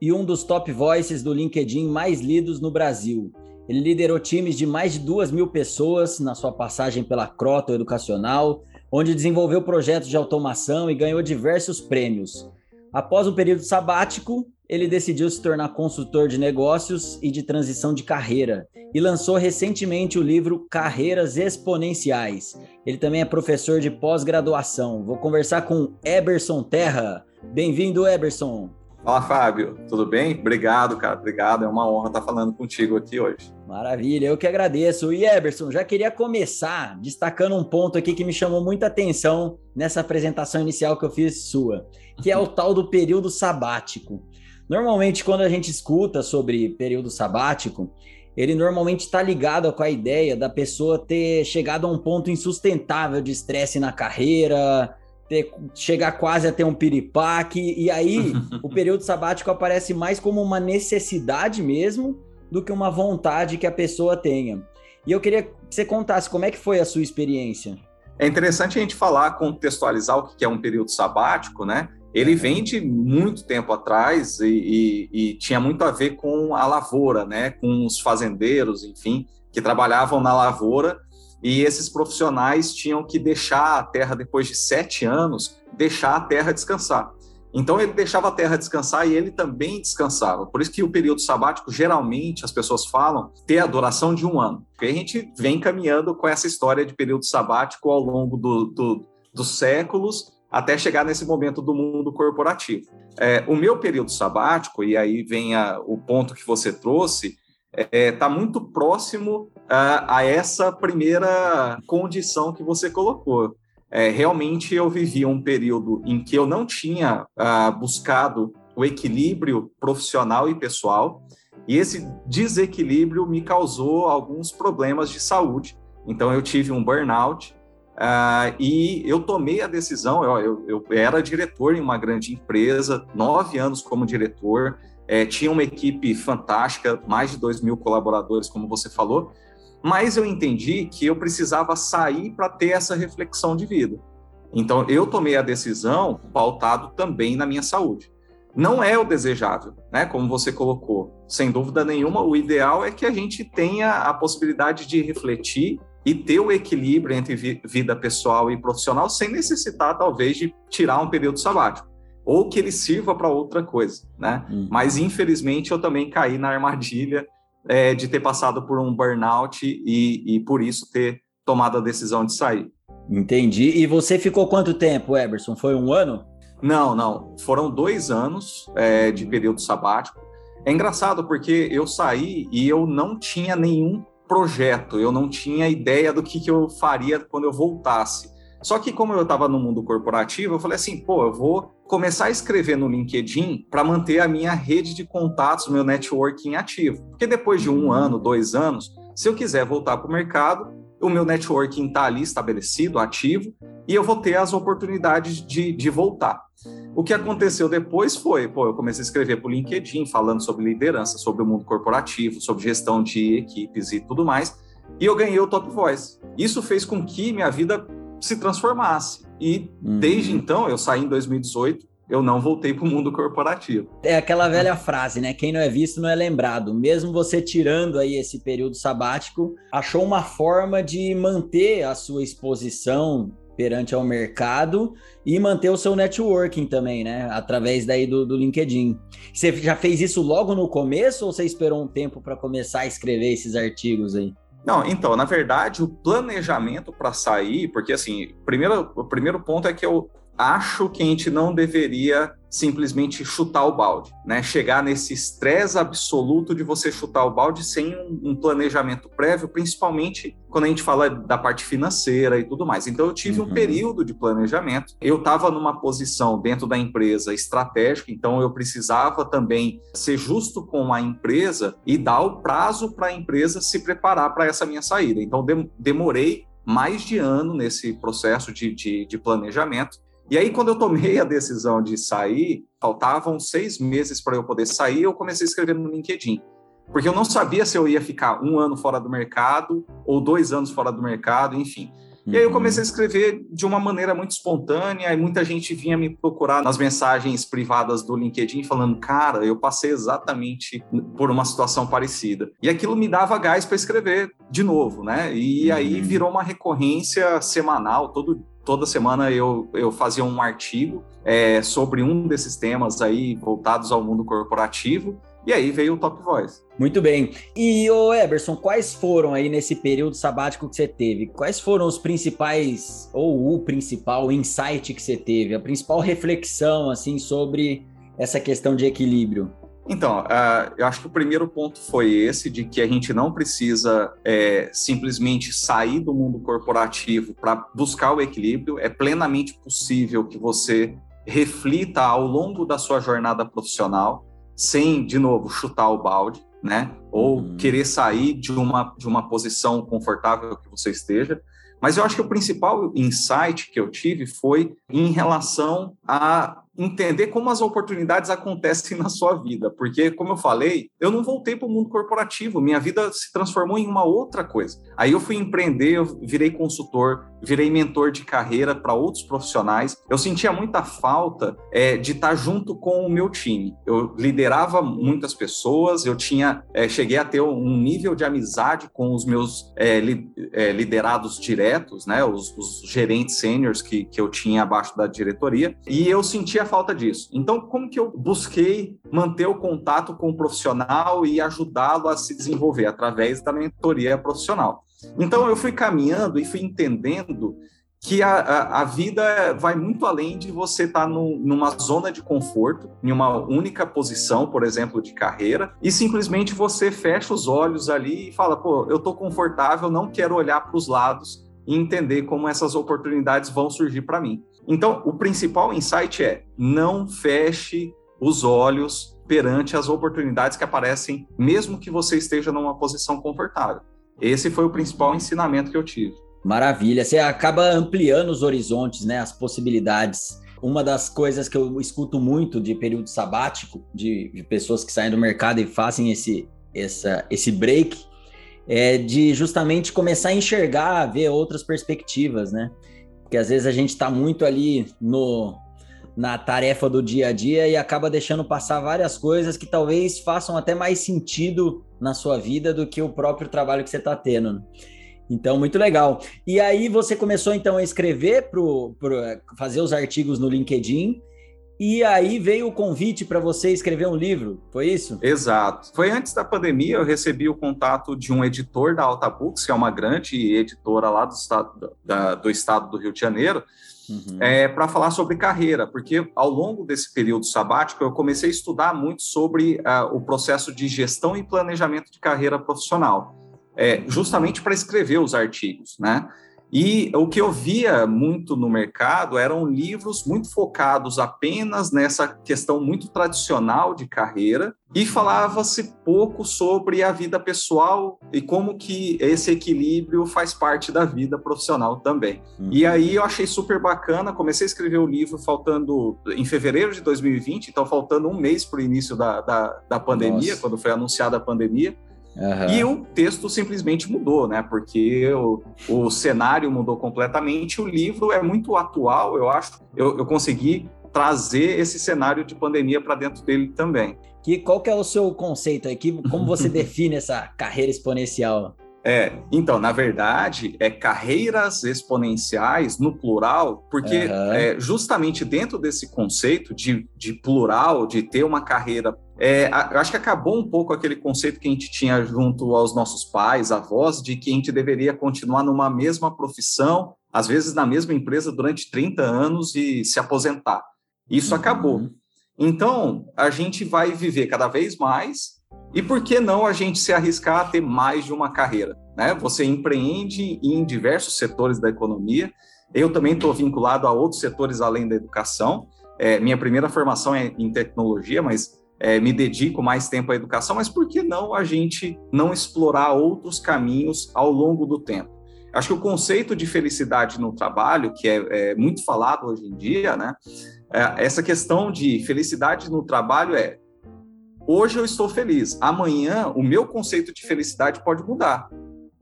e um dos top voices do LinkedIn mais lidos no Brasil. Ele liderou times de mais de duas mil pessoas na sua passagem pela Croto Educacional, onde desenvolveu projetos de automação e ganhou diversos prêmios. Após um período sabático, ele decidiu se tornar consultor de negócios e de transição de carreira e lançou recentemente o livro Carreiras Exponenciais. Ele também é professor de pós-graduação. Vou conversar com Eberson Terra. Bem-vindo, Eberson. Fala, Fábio. Tudo bem? Obrigado, cara. Obrigado. É uma honra estar falando contigo aqui hoje. Maravilha, eu que agradeço. E Eberson, já queria começar destacando um ponto aqui que me chamou muita atenção nessa apresentação inicial que eu fiz sua, que é o tal do período sabático. Normalmente, quando a gente escuta sobre período sabático, ele normalmente está ligado com a ideia da pessoa ter chegado a um ponto insustentável de estresse na carreira, ter, chegar quase a ter um piripaque, e aí o período sabático aparece mais como uma necessidade mesmo do que uma vontade que a pessoa tenha. E eu queria que você contasse como é que foi a sua experiência. É interessante a gente falar, contextualizar o que é um período sabático, né? Ele vem de muito tempo atrás e, e, e tinha muito a ver com a lavoura, né? Com os fazendeiros, enfim, que trabalhavam na lavoura e esses profissionais tinham que deixar a terra, depois de sete anos, deixar a terra descansar. Então ele deixava a terra descansar e ele também descansava. Por isso que o período sabático, geralmente, as pessoas falam ter a duração de um ano. Porque a gente vem caminhando com essa história de período sabático ao longo do, do, dos séculos até chegar nesse momento do mundo corporativo. É, o meu período sabático, e aí vem a, o ponto que você trouxe, está é, tá muito próximo a, a, essa primeira condição que você colocou. É, realmente eu vivia um período em que eu não tinha uh, buscado o equilíbrio profissional e pessoal, e esse desequilíbrio me causou alguns problemas de saúde. Então eu tive um burnout uh, e eu tomei a decisão. Eu, eu, eu era diretor em uma grande empresa, nove anos como diretor, é, tinha uma equipe fantástica, mais de 2 mil colaboradores, como você falou, mas eu entendi que eu precisava sair para ter essa reflexão de vida. Então, eu tomei a decisão pautado também na minha saúde. Não é o desejável, né? Como você colocou. Sem dúvida nenhuma, o ideal é que a gente tenha a possibilidade de refletir e ter o equilíbrio entre vida pessoal e profissional sem necessitar, talvez, de tirar um período sabático ou que ele sirva para outra coisa, né? Uhum. Mas infelizmente eu também caí na armadilha é, de ter passado por um burnout e, e por isso ter tomado a decisão de sair. Entendi. E você ficou quanto tempo, Eberson? Foi um ano? Não, não. Foram dois anos é, de período sabático. É engraçado porque eu saí e eu não tinha nenhum projeto, eu não tinha ideia do que, que eu faria quando eu voltasse. Só que como eu estava no mundo corporativo, eu falei assim, pô, eu vou começar a escrever no LinkedIn para manter a minha rede de contatos, meu networking ativo. Porque depois de um ano, dois anos, se eu quiser voltar para o mercado, o meu networking está ali estabelecido, ativo, e eu vou ter as oportunidades de, de voltar. O que aconteceu depois foi, pô, eu comecei a escrever para o LinkedIn, falando sobre liderança, sobre o mundo corporativo, sobre gestão de equipes e tudo mais, e eu ganhei o Top Voice. Isso fez com que minha vida se transformasse. E uhum. desde então, eu saí em 2018, eu não voltei para o mundo corporativo. É aquela velha frase, né? Quem não é visto não é lembrado. Mesmo você tirando aí esse período sabático, achou uma forma de manter a sua exposição perante ao mercado e manter o seu networking também, né? Através daí do, do LinkedIn. Você já fez isso logo no começo ou você esperou um tempo para começar a escrever esses artigos aí? Não, então, na verdade, o planejamento para sair, porque assim, primeiro, o primeiro ponto é que eu acho que a gente não deveria simplesmente chutar o balde, né? Chegar nesse estresse absoluto de você chutar o balde sem um, um, planejamento prévio, principalmente quando a gente fala da parte financeira e tudo mais. Então eu tive uhum. um período de planejamento. Eu estava numa posição dentro da empresa estratégica, então eu precisava também ser justo com a empresa e dar o prazo para a empresa se preparar para essa minha saída. Então demorei mais de ano nesse processo de, de, de planejamento e aí, quando eu tomei a decisão de sair, faltavam seis meses para eu poder sair, eu comecei a escrever no LinkedIn. Porque eu não sabia se eu ia ficar um ano fora do mercado ou dois anos fora do mercado, enfim. E aí eu comecei a uhum. escrever de uma maneira muito espontânea, e muita gente vinha me procurar nas mensagens privadas do LinkedIn falando: "Cara, eu passei exatamente por uma situação parecida". E aquilo me dava gás para escrever de novo, né? E aí uhum. virou uma recorrência semanal, todo toda semana eu, eu fazia um artigo é, sobre um desses temas aí voltados ao mundo corporativo. E aí veio o Top Voice. Muito bem. E, o Eberson, quais foram aí nesse período sabático que você teve? Quais foram os principais, ou o principal insight que você teve? A principal reflexão, assim, sobre essa questão de equilíbrio? Então, uh, eu acho que o primeiro ponto foi esse, de que a gente não precisa é, simplesmente sair do mundo corporativo para buscar o equilíbrio. É plenamente possível que você reflita ao longo da sua jornada profissional, sem, de novo, chutar o balde, né? Ou uhum. querer sair de uma, de uma posição confortável que você esteja. Mas eu acho que o principal insight que eu tive foi em relação a entender como as oportunidades acontecem na sua vida, porque, como eu falei, eu não voltei para o mundo corporativo, minha vida se transformou em uma outra coisa. Aí eu fui empreender, eu virei consultor, virei mentor de carreira para outros profissionais. Eu sentia muita falta é, de estar junto com o meu time. Eu liderava muitas pessoas, eu tinha, é, cheguei a ter um nível de amizade com os meus é, li, é, liderados diretos, né, os, os gerentes sêniores que, que eu tinha abaixo da diretoria, e eu sentia falta disso. Então, como que eu busquei manter o contato com o profissional e ajudá-lo a se desenvolver através da mentoria profissional? Então, eu fui caminhando e fui entendendo que a, a, a, vida vai muito além de você estar tá no, numa zona de conforto, em uma única posição, por exemplo, de carreira, e simplesmente você fecha os olhos ali e fala: pô, eu estou confortável, não quero olhar para os lados e entender como essas oportunidades vão surgir para mim. Então, o principal insight é: não feche os olhos perante as oportunidades que aparecem, mesmo que você esteja numa posição confortável. Esse foi o principal ensinamento que eu tive. Maravilha, você acaba ampliando os horizontes, né, as possibilidades. Uma das coisas que eu escuto muito de período sabático, de, de pessoas que saem do mercado e fazem esse, essa, esse break, é de justamente começar a enxergar, ver outras perspectivas, né? Porque às vezes a gente está muito ali no na tarefa do dia a dia e acaba deixando passar várias coisas que talvez façam até mais sentido na sua vida do que o próprio trabalho que você está tendo. Né? Então, muito legal. E aí você começou então a escrever para fazer os artigos no LinkedIn e aí veio o convite para você escrever um livro, foi isso? Exato. Foi antes da pandemia, eu recebi o contato de um editor da Alta Books, que é uma grande editora lá do estado, da, do, estado do Rio de Janeiro, uhum. é, para falar sobre carreira, porque ao longo desse período sabático eu comecei a estudar muito sobre uh, o processo de gestão e planejamento de carreira profissional, é, justamente para escrever os artigos, né? E o que eu via muito no mercado eram livros muito focados apenas nessa questão muito tradicional de carreira e falava-se pouco sobre a vida pessoal e como que esse equilíbrio faz parte da vida profissional também. Uhum. E aí eu achei super bacana, comecei a escrever o livro faltando em fevereiro de 2020, então faltando um mês para o início da, da, da pandemia, Nossa. quando foi anunciada a pandemia. Uhum. E o texto simplesmente mudou, né? Porque o, o cenário mudou completamente. O livro é muito atual, eu acho. Eu, eu consegui trazer esse cenário de pandemia para dentro dele também. Que qual que é o seu conceito aqui? Como você define essa carreira exponencial? É, então, na verdade, é carreiras exponenciais no plural, porque uhum. é, justamente dentro desse conceito de, de plural, de ter uma carreira é, acho que acabou um pouco aquele conceito que a gente tinha junto aos nossos pais, avós, de que a gente deveria continuar numa mesma profissão às vezes na mesma empresa durante 30 anos e se aposentar. Isso uhum. acabou. Então, a gente vai viver cada vez mais e por que não a gente se arriscar a ter mais de uma carreira? Né? Você empreende em diversos setores da economia. Eu também estou vinculado a outros setores além da educação. É, minha primeira formação é em tecnologia, mas é, me dedico mais tempo à educação. Mas por que não a gente não explorar outros caminhos ao longo do tempo? Acho que o conceito de felicidade no trabalho, que é, é muito falado hoje em dia, né? É, essa questão de felicidade no trabalho é hoje eu estou feliz, amanhã o meu conceito de felicidade pode mudar.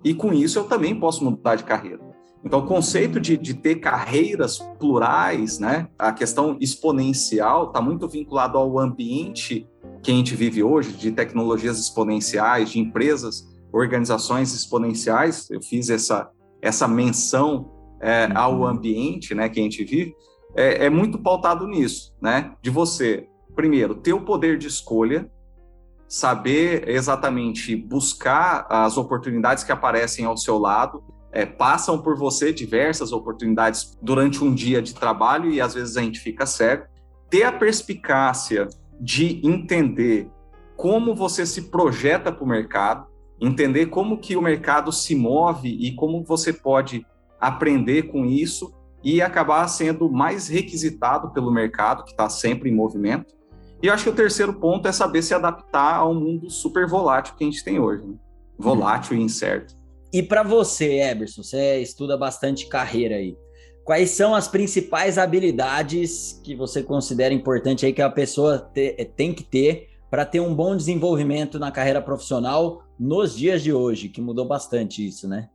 E com isso eu também posso mudar de carreira. Então, o conceito de, de ter carreiras plurais, né, a questão exponencial, está muito vinculado ao ambiente que a gente vive hoje, de tecnologias exponenciais, de empresas, organizações exponenciais. Eu fiz essa, essa menção é, ao uhum. ambiente né, que a gente vive. É, é muito pautado nisso, né? De você, primeiro, ter o poder de escolha, saber exatamente buscar as oportunidades que aparecem ao seu lado, é, passam por você diversas oportunidades durante um dia de trabalho e às vezes a gente fica cego. Ter a perspicácia de entender como você se projeta para o mercado, entender como que o mercado se move e como você pode aprender com isso e acabar sendo mais requisitado pelo mercado, que está sempre em movimento, e eu acho que o terceiro ponto é saber se adaptar ao mundo super volátil que a gente tem hoje. Né? Volátil hum. e incerto. E para você, Eberson, você estuda bastante carreira aí. Quais são as principais habilidades que você considera importante aí que a pessoa te, tem que ter para ter um bom desenvolvimento na carreira profissional nos dias de hoje, que mudou bastante isso, né?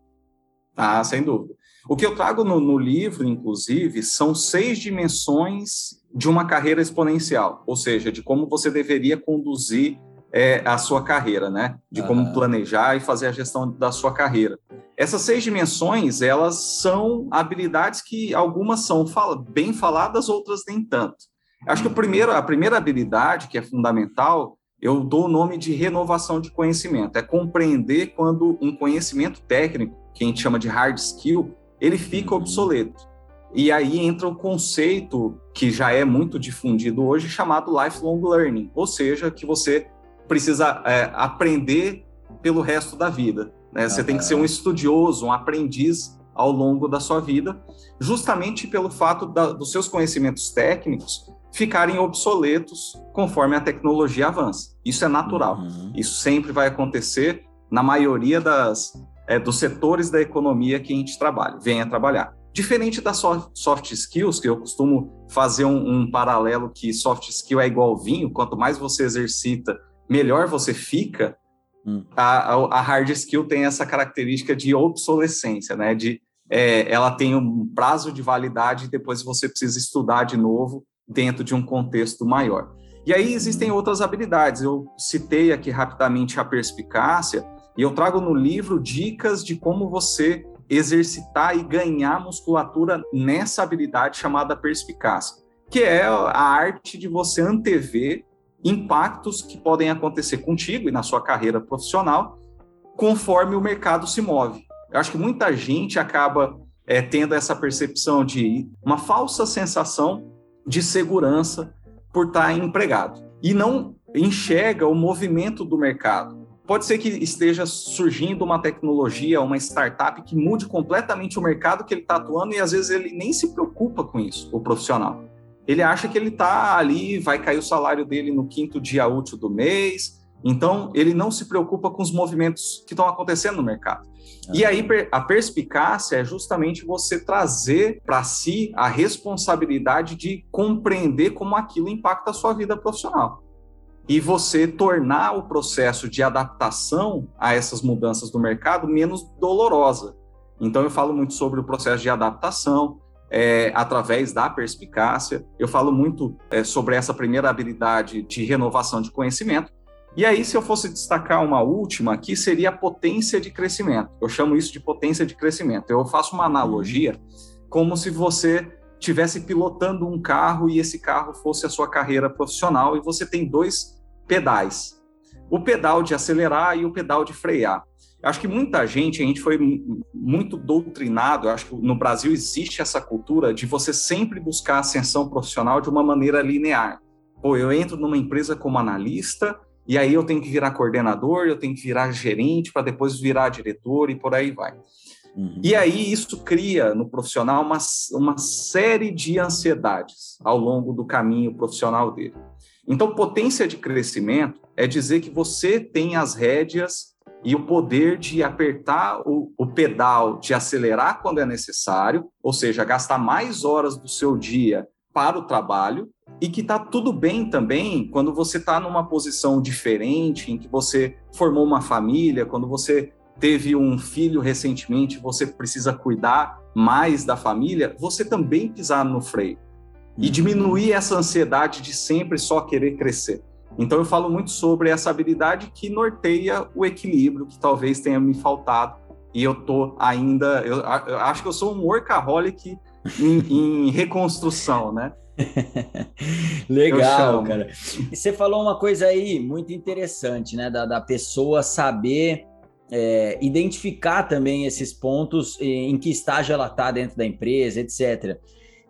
Ah, sem dúvida. O que eu trago no, no livro, inclusive, são seis dimensões de uma carreira exponencial, ou seja, de como você deveria conduzir é, a sua carreira, né? De como planejar e fazer a gestão da sua carreira. Essas seis dimensões, elas são habilidades que algumas são fala, bem faladas, outras nem tanto. Acho que o primeiro, a primeira habilidade, que é fundamental, eu dou o nome de renovação de conhecimento. É compreender quando um conhecimento técnico, que a gente chama de hard skill, ele fica uhum. obsoleto. E aí entra o conceito que já é muito difundido hoje, chamado lifelong learning, ou seja, que você precisa é, aprender pelo resto da vida. Né? Você tem que ser um estudioso, um aprendiz ao longo da sua vida, justamente pelo fato da, dos seus conhecimentos técnicos ficarem obsoletos conforme a tecnologia avança. Isso é natural. Uhum. Isso sempre vai acontecer na maioria das, é, dos setores da economia que a gente trabalha, venha trabalhar. Diferente das soft skills, que eu costumo fazer um, um, paralelo que soft skill é igual vinho, quanto mais você exercita, melhor você fica. Hum. A, a, hard skill tem essa característica de obsolescência, né? De é, ela tem um prazo de validade e depois você precisa estudar de novo dentro de um contexto maior. E aí existem outras habilidades. Eu citei aqui rapidamente a perspicácia e eu trago no livro dicas de como você exercitar e ganhar musculatura nessa habilidade chamada perspicácia, que é a arte de você antever impactos que podem acontecer contigo e na sua carreira profissional, conforme o mercado se move. Eu acho que muita gente acaba é, tendo essa percepção de uma falsa sensação de segurança por estar empregado e não enxerga o movimento do mercado pode ser que esteja surgindo uma tecnologia, uma startup que mude completamente o mercado que ele está atuando e às vezes ele nem se preocupa com isso, o profissional. Ele acha que ele está ali, vai cair o salário dele no quinto dia útil do mês, então ele não se preocupa com os movimentos que estão acontecendo no mercado. E aí a perspicácia é justamente você trazer para si a responsabilidade de compreender como aquilo impacta a sua vida profissional e você tornar o processo de adaptação a essas mudanças do mercado menos dolorosa. Então, eu falo muito sobre o processo de adaptação é, através da perspicácia, eu falo muito é, sobre essa primeira habilidade de renovação de conhecimento. E aí, se eu fosse destacar uma última aqui, seria a potência de crescimento. Eu chamo isso de potência de crescimento. Eu faço uma analogia como se você estivesse pilotando um carro e esse carro fosse a sua carreira profissional e você tem dois pedais. O pedal de acelerar e o pedal de frear. Acho que muita gente, a gente foi muito doutrinado, acho que no Brasil existe essa cultura de você sempre buscar ascensão profissional de uma maneira linear. Pô, eu entro numa empresa como analista, e aí eu tenho que virar coordenador, eu tenho que virar gerente para depois virar diretor e por aí vai. Uhum. E aí isso cria no profissional uma, uma série de ansiedades ao longo do caminho profissional dele. Então, potência de crescimento é dizer que você tem as rédeas e o poder de apertar o, o, pedal, de acelerar quando é necessário, ou seja, gastar mais horas do seu dia para o trabalho, e que está tudo bem também quando você está numa posição diferente, em que você formou uma família, quando você teve um filho recentemente, você precisa cuidar mais da família, você também pisar no freio e uhum. diminuir essa ansiedade de sempre só querer crescer. Então eu falo muito sobre essa habilidade que norteia o equilíbrio que talvez tenha me faltado e eu tô ainda, eu, eu acho que eu sou um workaholic em, em reconstrução, né? Legal, cara. E você falou uma coisa aí muito interessante, né? Da, da pessoa saber é, identificar também esses pontos em que estágio ela está dentro da empresa, etc.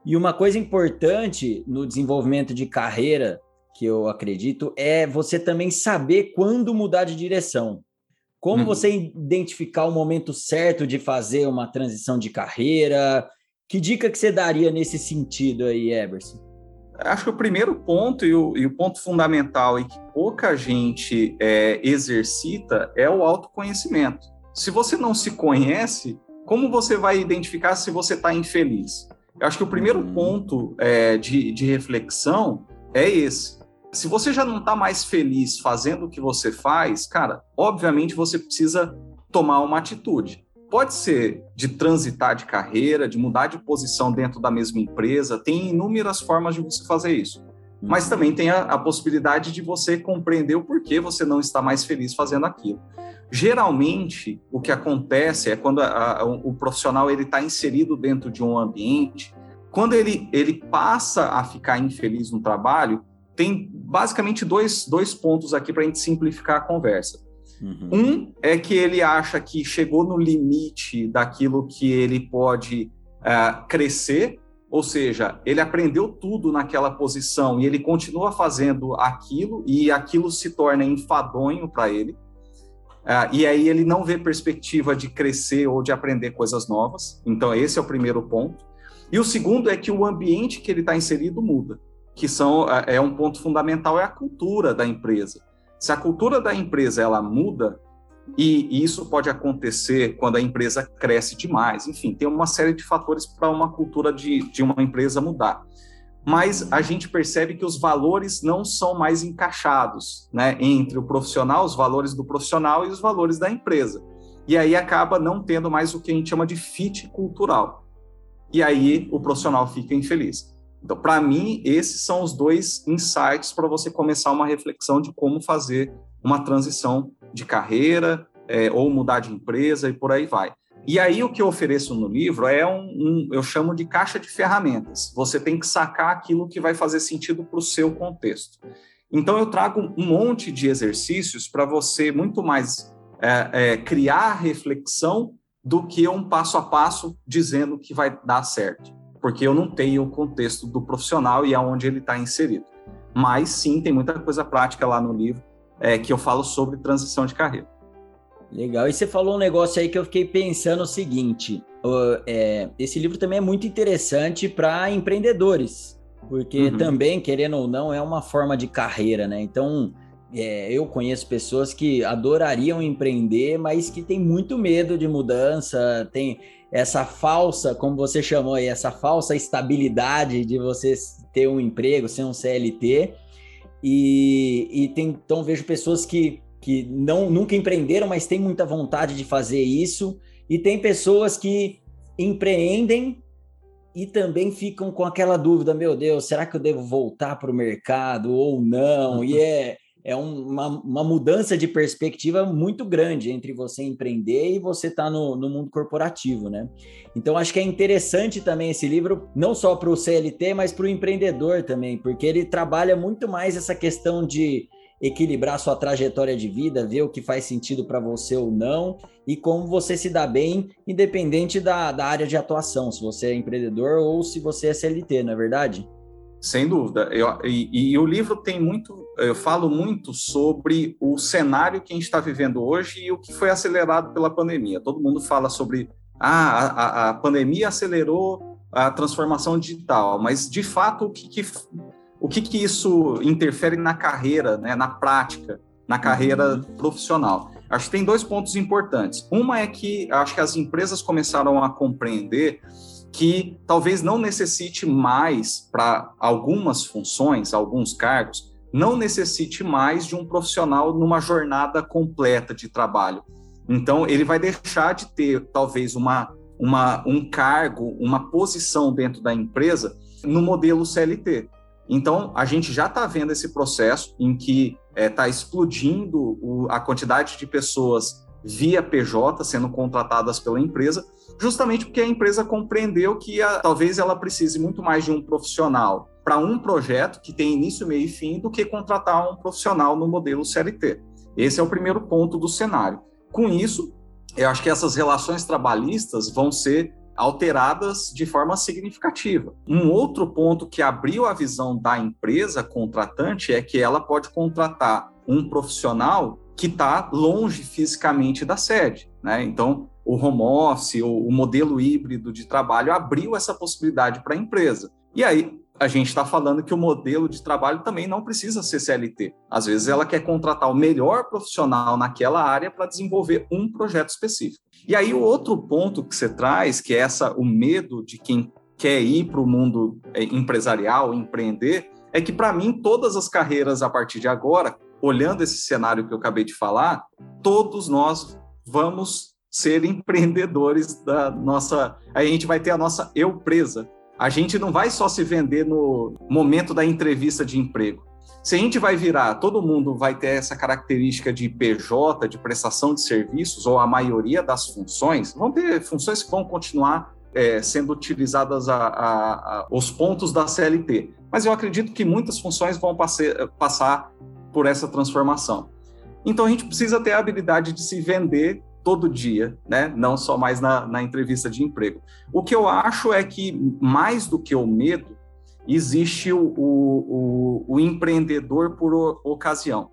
E uma coisa importante no desenvolvimento de carreira que eu acredito, é você também saber quando mudar de direção. Como uhum. você identificar o momento certo de fazer uma transição de carreira? Que dica que você daria nesse sentido aí, Eberson? Acho que o primeiro ponto e o, e o ponto fundamental e que pouca gente é, exercita é o autoconhecimento. Se você não se conhece, como você vai identificar se você está infeliz? Eu acho que o primeiro uhum. ponto é, de, de reflexão é esse se você já não está mais feliz fazendo o que você faz, cara, obviamente você precisa tomar uma atitude. Pode ser de transitar de carreira, de mudar de posição dentro da mesma empresa, tem inúmeras formas de você fazer isso. Mas uhum. também tem a, a possibilidade de você compreender o porquê você não está mais feliz fazendo aquilo. Geralmente, o que acontece é quando a, a, o profissional ele está inserido dentro de um ambiente, quando ele, ele passa a ficar infeliz no trabalho, tem basicamente dois, dois pontos aqui para a gente simplificar a conversa. Uhum. Um é que ele acha que chegou no limite daquilo que ele pode uh, crescer, ou seja, ele aprendeu tudo naquela posição e ele continua fazendo aquilo e aquilo se torna enfadonho para ele. Uh, e aí ele não vê perspectiva de crescer ou de aprender coisas novas. Então, esse é o primeiro ponto. E o segundo é que o ambiente que ele está inserido muda que são é, um ponto fundamental é a cultura da empresa. Se a cultura da empresa ela muda e, isso pode acontecer quando a empresa cresce demais, enfim, tem uma série de fatores para uma cultura de, de uma empresa mudar. Mas a gente percebe que os valores não são mais encaixados, né, entre o profissional, os valores do profissional e os valores da empresa. E aí acaba não tendo mais o que a gente chama de fit cultural. E aí o profissional fica infeliz. Então, para mim, esses são os dois insights para você começar uma reflexão de como fazer uma transição de carreira é, ou mudar de empresa e por aí vai. E aí o que eu ofereço no livro é um, um, eu chamo de caixa de ferramentas. Você tem que sacar aquilo que vai fazer sentido para o seu contexto. Então eu trago um monte de exercícios para você muito mais é, é, criar reflexão do que um passo a passo dizendo que vai dar certo porque eu não tenho o contexto do profissional e aonde ele está inserido. Mas sim, tem muita coisa prática lá no livro é, que eu falo sobre transição de carreira. Legal. E você falou um negócio aí que eu fiquei pensando o seguinte: uh, é, esse livro também é muito interessante para empreendedores, porque uhum. também, querendo ou não, é uma forma de carreira, né? Então, é, eu conheço pessoas que adorariam empreender, mas que têm muito medo de mudança, tem essa falsa, como você chamou aí, essa falsa estabilidade de você ter um emprego, ser um CLT. E, e tem, então vejo pessoas que, que não, nunca empreenderam, mas têm muita vontade de fazer isso. E tem pessoas que empreendem e também ficam com aquela dúvida: meu Deus, será que eu devo voltar para o mercado ou não? E é, é um, uma, uma, mudança de perspectiva muito grande entre você empreender e você estar tá no, no, mundo corporativo, né? Então, acho que é interessante também esse livro, não só para o CLT, mas para o empreendedor também, porque ele trabalha muito mais essa questão de equilibrar sua trajetória de vida, ver o que faz sentido para você ou não e como você se dá bem, independente da, da área de atuação, se você é empreendedor ou se você é CLT, não é verdade? Sem dúvida. Eu, e, e, o livro tem muito, eu falo muito sobre o cenário que a gente está vivendo hoje e o que foi acelerado pela pandemia. Todo mundo fala sobre ah, a, a pandemia acelerou a transformação digital, mas de fato o que, que o que, que isso interfere na carreira, né, na prática, na carreira uhum. profissional? Acho que tem dois pontos importantes. Uma é que acho que as empresas começaram a compreender que talvez não necessite mais para algumas funções, alguns cargos, não necessite mais de um profissional numa jornada completa de trabalho. Então, ele vai deixar de ter talvez uma, uma, um cargo, uma posição dentro da empresa no modelo CLT. Então, a gente já está vendo esse processo em que está eh, é, explodindo o, a quantidade de pessoas via PJ sendo contratadas pela empresa, justamente porque a empresa compreendeu que a, talvez ela precise muito mais de um profissional para um projeto que tem início, meio e fim do que contratar um profissional no modelo CLT. Esse é o primeiro ponto do cenário. Com isso, eu acho que essas relações trabalhistas vão ser alteradas de forma significativa. Um outro ponto que abriu a visão da empresa contratante é que ela pode contratar um profissional que está longe fisicamente da sede. Né? Então, o home office, o, o modelo híbrido de trabalho abriu essa possibilidade para a empresa. E aí, a gente está falando que o modelo de trabalho também não precisa ser CLT. Às vezes ela quer contratar o melhor profissional naquela área para desenvolver um projeto específico. E aí o outro ponto que você traz, que é essa o medo de quem quer ir para o mundo é, empresarial, empreender, é que para mim todas as carreiras a partir de agora, olhando esse cenário que eu acabei de falar, todos nós vamos ser empreendedores da nossa. A gente vai ter a nossa eu presa. A gente não vai só se vender no momento da entrevista de emprego. Se a gente vai virar, todo mundo vai ter essa característica de PJ, de prestação de serviços, ou a maioria das funções, vão ter funções que vão continuar é, sendo utilizadas a, a, a, os pontos da CLT. Mas eu acredito que muitas funções vão passe, passar por essa transformação. Então a gente precisa ter a habilidade de se vender todo dia, né? não só mais na, na entrevista de emprego. O que eu acho é que, mais do que o medo, existe o, o, o, empreendedor por ocasião.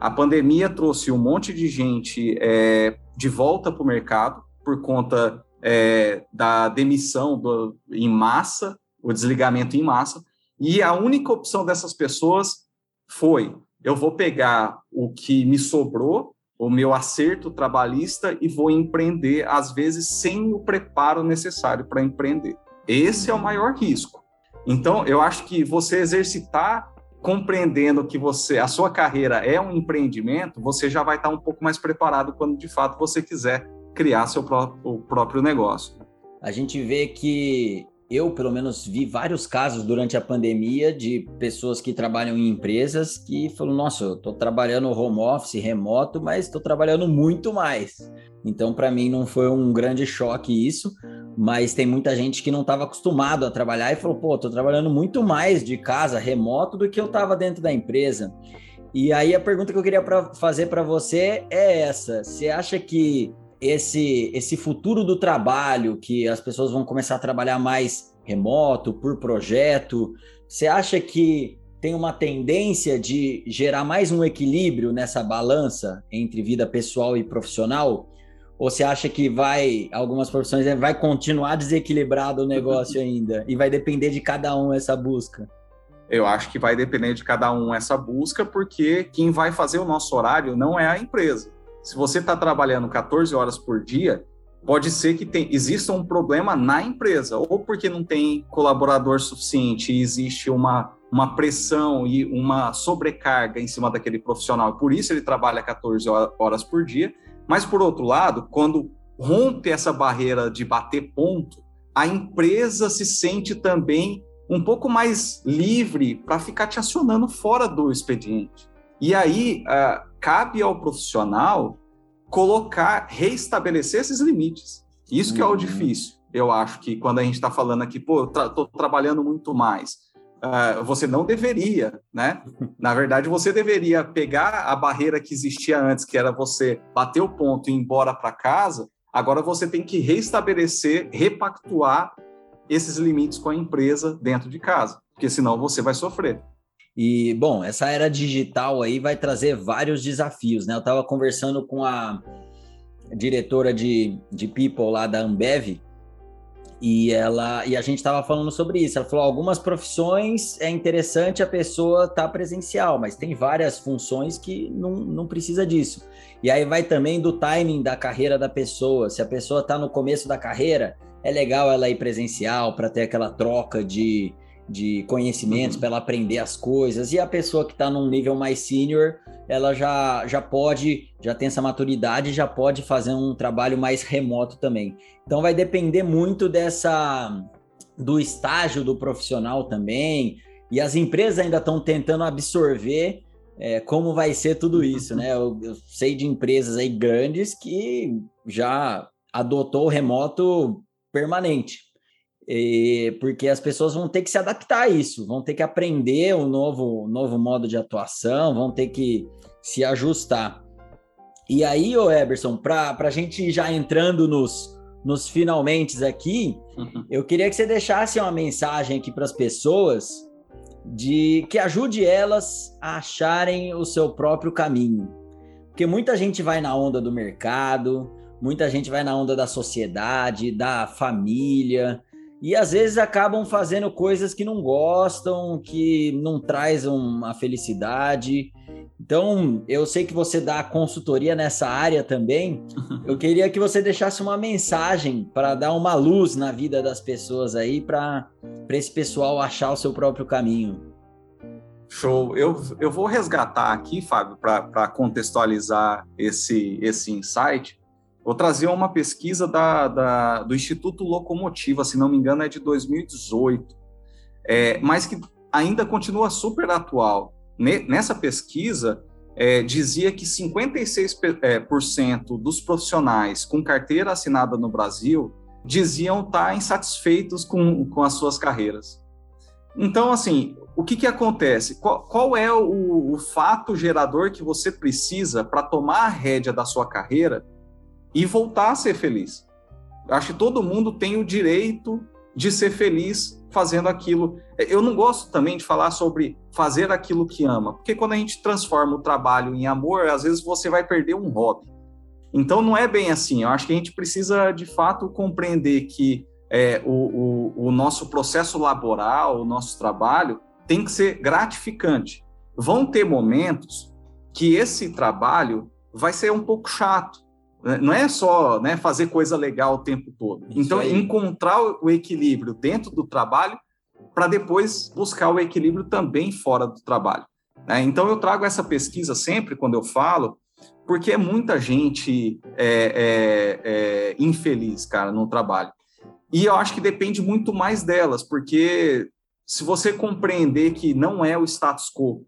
A pandemia trouxe um monte de gente é, de volta para o mercado por conta é, da demissão do, em massa, o desligamento em massa, e a única opção dessas pessoas foi: eu vou pegar o que me sobrou, o meu acerto trabalhista, e vou empreender, às vezes sem o preparo necessário para empreender. Esse é o maior risco. Então, eu acho que você exercitar compreendendo que você a sua carreira é um empreendimento, você já vai estar um pouco mais preparado quando de fato você quiser criar seu próprio, próprio negócio. A gente vê que eu, pelo menos, vi vários casos durante a pandemia de pessoas que trabalham em empresas que falam: Nossa, eu estou trabalhando home office, remoto, mas estou trabalhando muito mais. Então, para mim, não foi um grande choque isso, mas tem muita gente que não estava acostumado a trabalhar e falou: Pô, estou trabalhando muito mais de casa, remoto, do que eu estava dentro da empresa. E aí, a pergunta que eu queria pra fazer para você é essa: Você acha que esse, esse futuro do trabalho, que as pessoas vão começar a trabalhar mais remoto, por projeto, você acha que tem uma tendência de gerar mais um equilíbrio nessa balança entre vida pessoal e profissional? Ou você acha que vai, algumas profissões, né, vai continuar desequilibrado o negócio ainda e vai depender de cada um essa busca? Eu acho que vai depender de cada um essa busca, porque quem vai fazer o nosso horário não é a empresa se você está trabalhando 14 horas por dia, pode ser que tem, exista um problema na empresa, ou porque não tem colaborador suficiente existe uma, uma pressão e uma sobrecarga em cima daquele profissional, por isso ele trabalha 14 horas por dia. Mas, por outro lado, quando rompe essa barreira de bater ponto, a empresa se sente também um pouco mais livre para ficar te acionando fora do expediente. E aí, uh, cabe ao profissional colocar, reestabelecer esses limites. Isso que uhum. é o uhum. difícil. Eu acho que quando a gente está falando aqui, pô, estou tra trabalhando muito mais. uh, você não deveria, né? Na verdade, você deveria pegar a barreira que existia antes, que era você bater o ponto e ir embora para casa. Agora você tem que restabelecer, repactuar esses limites com a empresa dentro de casa, porque senão você vai sofrer. E, bom, essa era digital aí vai trazer vários desafios, né? Eu estava conversando com a diretora de, de People lá da Ambev, e ela e a gente estava falando sobre isso. Ela falou: algumas profissões é interessante a pessoa estar tá presencial, mas tem várias funções que não, não precisa disso. E aí vai também do timing da carreira da pessoa. Se a pessoa está no começo da carreira, é legal ela ir presencial para ter aquela troca de, de conhecimentos, uhum. para ela aprender as coisas. E a pessoa que está num nível mais senior, ela já, já pode, já tem essa maturidade, já pode fazer um trabalho mais remoto também. Então vai depender muito dessa do estágio do profissional também. E as empresas ainda estão tentando absorver é, como vai ser tudo isso, né? Eu, eu sei de empresas aí grandes que já adotou o remoto permanente. E, porque as pessoas vão ter que se adaptar a isso, vão ter que aprender um novo, novo modo de atuação, vão ter que se ajustar. E aí, ô Eberson, para a gente já entrando nos, nos finalmente aqui, uhum. eu queria que você deixasse uma mensagem aqui para as pessoas de que ajude elas a acharem o seu próprio caminho. Porque muita gente vai na onda do mercado, muita gente vai na onda da sociedade, da família, e às vezes acabam fazendo coisas que não gostam, que não trazem uma felicidade. Então, eu sei que você dá consultoria nessa área também. Eu queria que você deixasse uma mensagem para dar uma luz na vida das pessoas aí, para esse pessoal achar o seu próprio caminho. Show. Eu, eu vou resgatar aqui, Fábio, para contextualizar esse, esse insight Vou trazer uma pesquisa da, da, do Instituto Locomotiva, se não me engano, é de 2018, é, mas que ainda continua super atual. Nessa pesquisa, é, dizia que 56% é, dos profissionais com carteira assinada no Brasil diziam estar insatisfeitos com, com as suas carreiras. Então, assim, o que, que acontece? Qual, qual é o, o fato gerador que você precisa para tomar a rédea da sua carreira e voltar a ser feliz. Acho que todo mundo tem o direito de ser feliz fazendo aquilo. Eu não gosto também de falar sobre fazer aquilo que ama, porque quando a gente transforma o trabalho em amor, às vezes você vai perder um hobby. Então não é bem assim. Eu acho que a gente precisa de fato compreender que é, o, o, o nosso processo laboral, o nosso trabalho, tem que ser gratificante. Vão ter momentos que esse trabalho vai ser um pouco chato? Não é só né, fazer coisa legal o tempo todo. Isso então, aí. encontrar o equilíbrio dentro do trabalho para depois buscar o equilíbrio também fora do trabalho. Né? Então, eu trago essa pesquisa sempre quando eu falo, porque é muita gente é, é, é, infeliz, cara, no trabalho. E eu acho que depende muito mais delas, porque se você compreender que não é o status quo,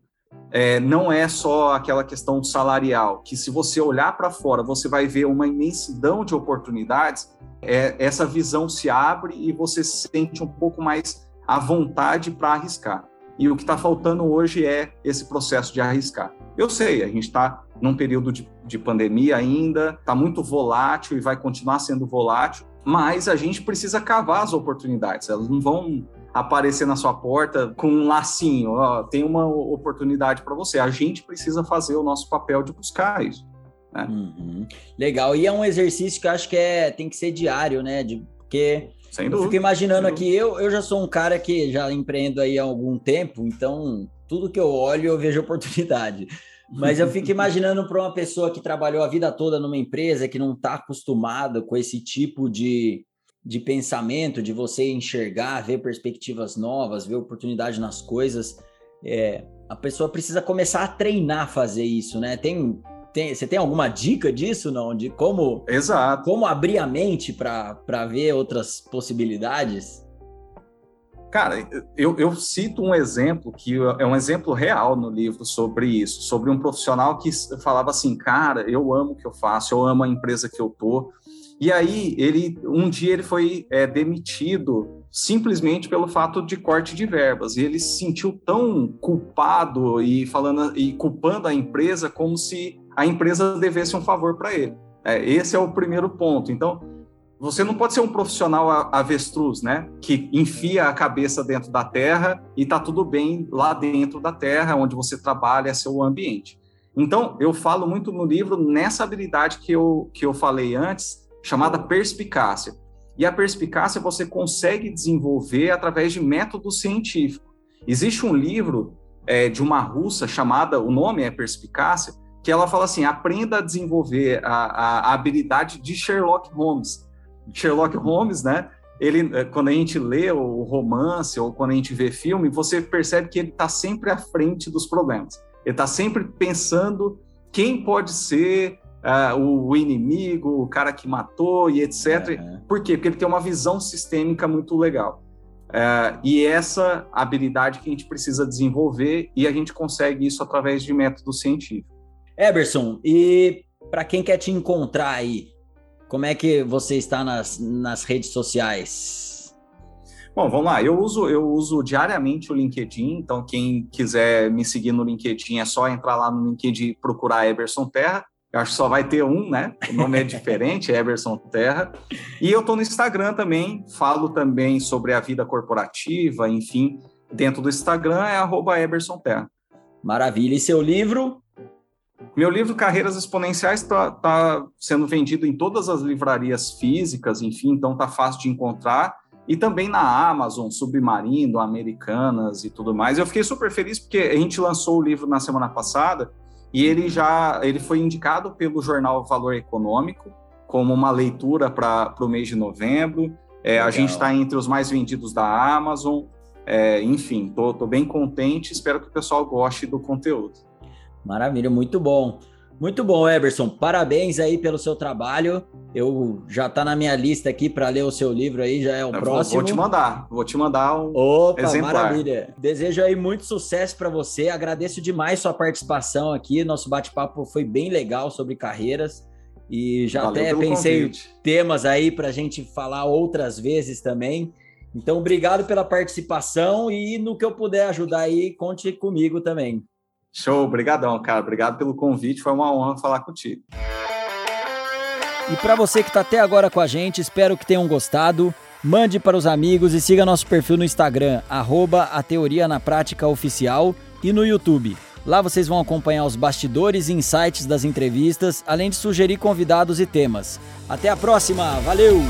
é, não é só aquela questão salarial, que se você olhar para fora, você vai ver uma imensidão de oportunidades, é, essa visão se abre e você se sente um pouco mais à vontade para arriscar. E o que está faltando hoje é esse processo de arriscar. Eu sei, a gente está num período de, de pandemia ainda, está muito volátil e vai continuar sendo volátil, mas a gente precisa cavar as oportunidades, elas não vão aparecer na sua porta com um lacinho, ó, tem uma oportunidade para você. A gente precisa fazer o nosso papel de buscar isso. Né? Uhum. Legal. E é um exercício que eu acho que é, tem que ser diário, né? De, porque Sem eu fico imaginando aqui, eu, eu já sou um cara que já empreendo aí há algum tempo, então tudo que eu olho eu vejo oportunidade. Mas eu fico imaginando para uma pessoa que trabalhou a vida toda numa empresa, que não está acostumada com esse tipo de, de pensamento, de você enxergar, ver perspectivas novas, ver oportunidade nas coisas, é, a pessoa precisa começar a treinar a fazer isso, né? Tem, tem, você tem alguma dica disso, não? De como, Exato. como abrir a mente para ver outras possibilidades? Cara, eu, eu, cito um exemplo que é um exemplo real no livro sobre isso, sobre um profissional que falava assim, cara, eu amo o que eu faço, eu amo a empresa que eu tô, e aí, ele um dia ele foi é, demitido simplesmente pelo fato de corte de verbas. E ele se sentiu tão culpado e falando e culpando a empresa como se a empresa devesse um favor para ele. É, esse é o primeiro ponto. Então, você não pode ser um profissional avestruz, né? Que enfia a cabeça dentro da terra e tá tudo bem lá dentro da terra, onde você trabalha, seu ambiente. Então, eu falo muito no livro nessa habilidade que eu, que eu falei antes, chamada perspicácia. E a perspicácia você consegue desenvolver através de método científico. Existe um livro é, de uma russa chamada, o nome é Perspicácia, que ela fala assim: aprenda a desenvolver a, a, a habilidade de Sherlock Holmes. Sherlock Holmes, né? Ele, eh, quando a gente lê o romance ou quando a gente vê filme, você percebe que ele está sempre à frente dos problemas. Ele está sempre pensando quem pode ser uh, o, inimigo, o cara que matou e etc. Uhum. Por quê? Porque ele tem uma visão sistêmica muito legal. Uh, e essa habilidade que a gente precisa desenvolver e a gente consegue isso através de método científico. Eberson, e para quem quer te encontrar aí, como é que você está nas, nas redes sociais? Bom, vamos lá. Eu uso, eu uso diariamente o LinkedIn, então quem quiser me seguir no LinkedIn é só entrar lá no LinkedIn e procurar Eberson Terra. Eu acho que só vai ter um, né? O nome é diferente, é Eberson Terra. E eu estou no Instagram também, falo também sobre a vida corporativa, enfim. Dentro do Instagram é arroba Eberson Terra. Maravilha. E seu livro? Meu livro Carreiras Exponenciais está tá sendo vendido em todas as livrarias físicas, enfim, então tá fácil de encontrar. E também na Amazon, Submarino, Americanas e tudo mais. Eu fiquei super feliz porque a gente lançou o livro na semana passada e ele já ele foi indicado pelo jornal Valor Econômico como uma leitura para o mês de novembro. É, a gente está entre os mais vendidos da Amazon. É, enfim, estou bem contente. Espero que o pessoal goste do conteúdo. Maravilha, muito bom. Muito bom, Eberson. Parabéns aí pelo seu trabalho. Eu já tá na minha lista aqui para ler o seu livro aí, já é o Eu próximo. Vou te mandar, vou te mandar um Opa, exemplar. maravilha. Desejo aí muito sucesso para você. Agradeço demais sua participação aqui. Nosso bate-papo foi bem legal sobre carreiras. E já Valeu até pensei convite. temas aí para a gente falar outras vezes também. Então, obrigado pela participação e no que eu puder ajudar aí, conte comigo também. Show, obrigadão, cara. Obrigado pelo convite, foi uma honra falar contigo. E para você que está até agora com a gente, espero que tenham gostado. Mande para os amigos e siga nosso perfil no Instagram, arroba a Teoria na Prática Oficial e no YouTube. Lá vocês vão acompanhar os bastidores e insights das entrevistas, além de sugerir convidados e temas. Até a próxima, valeu!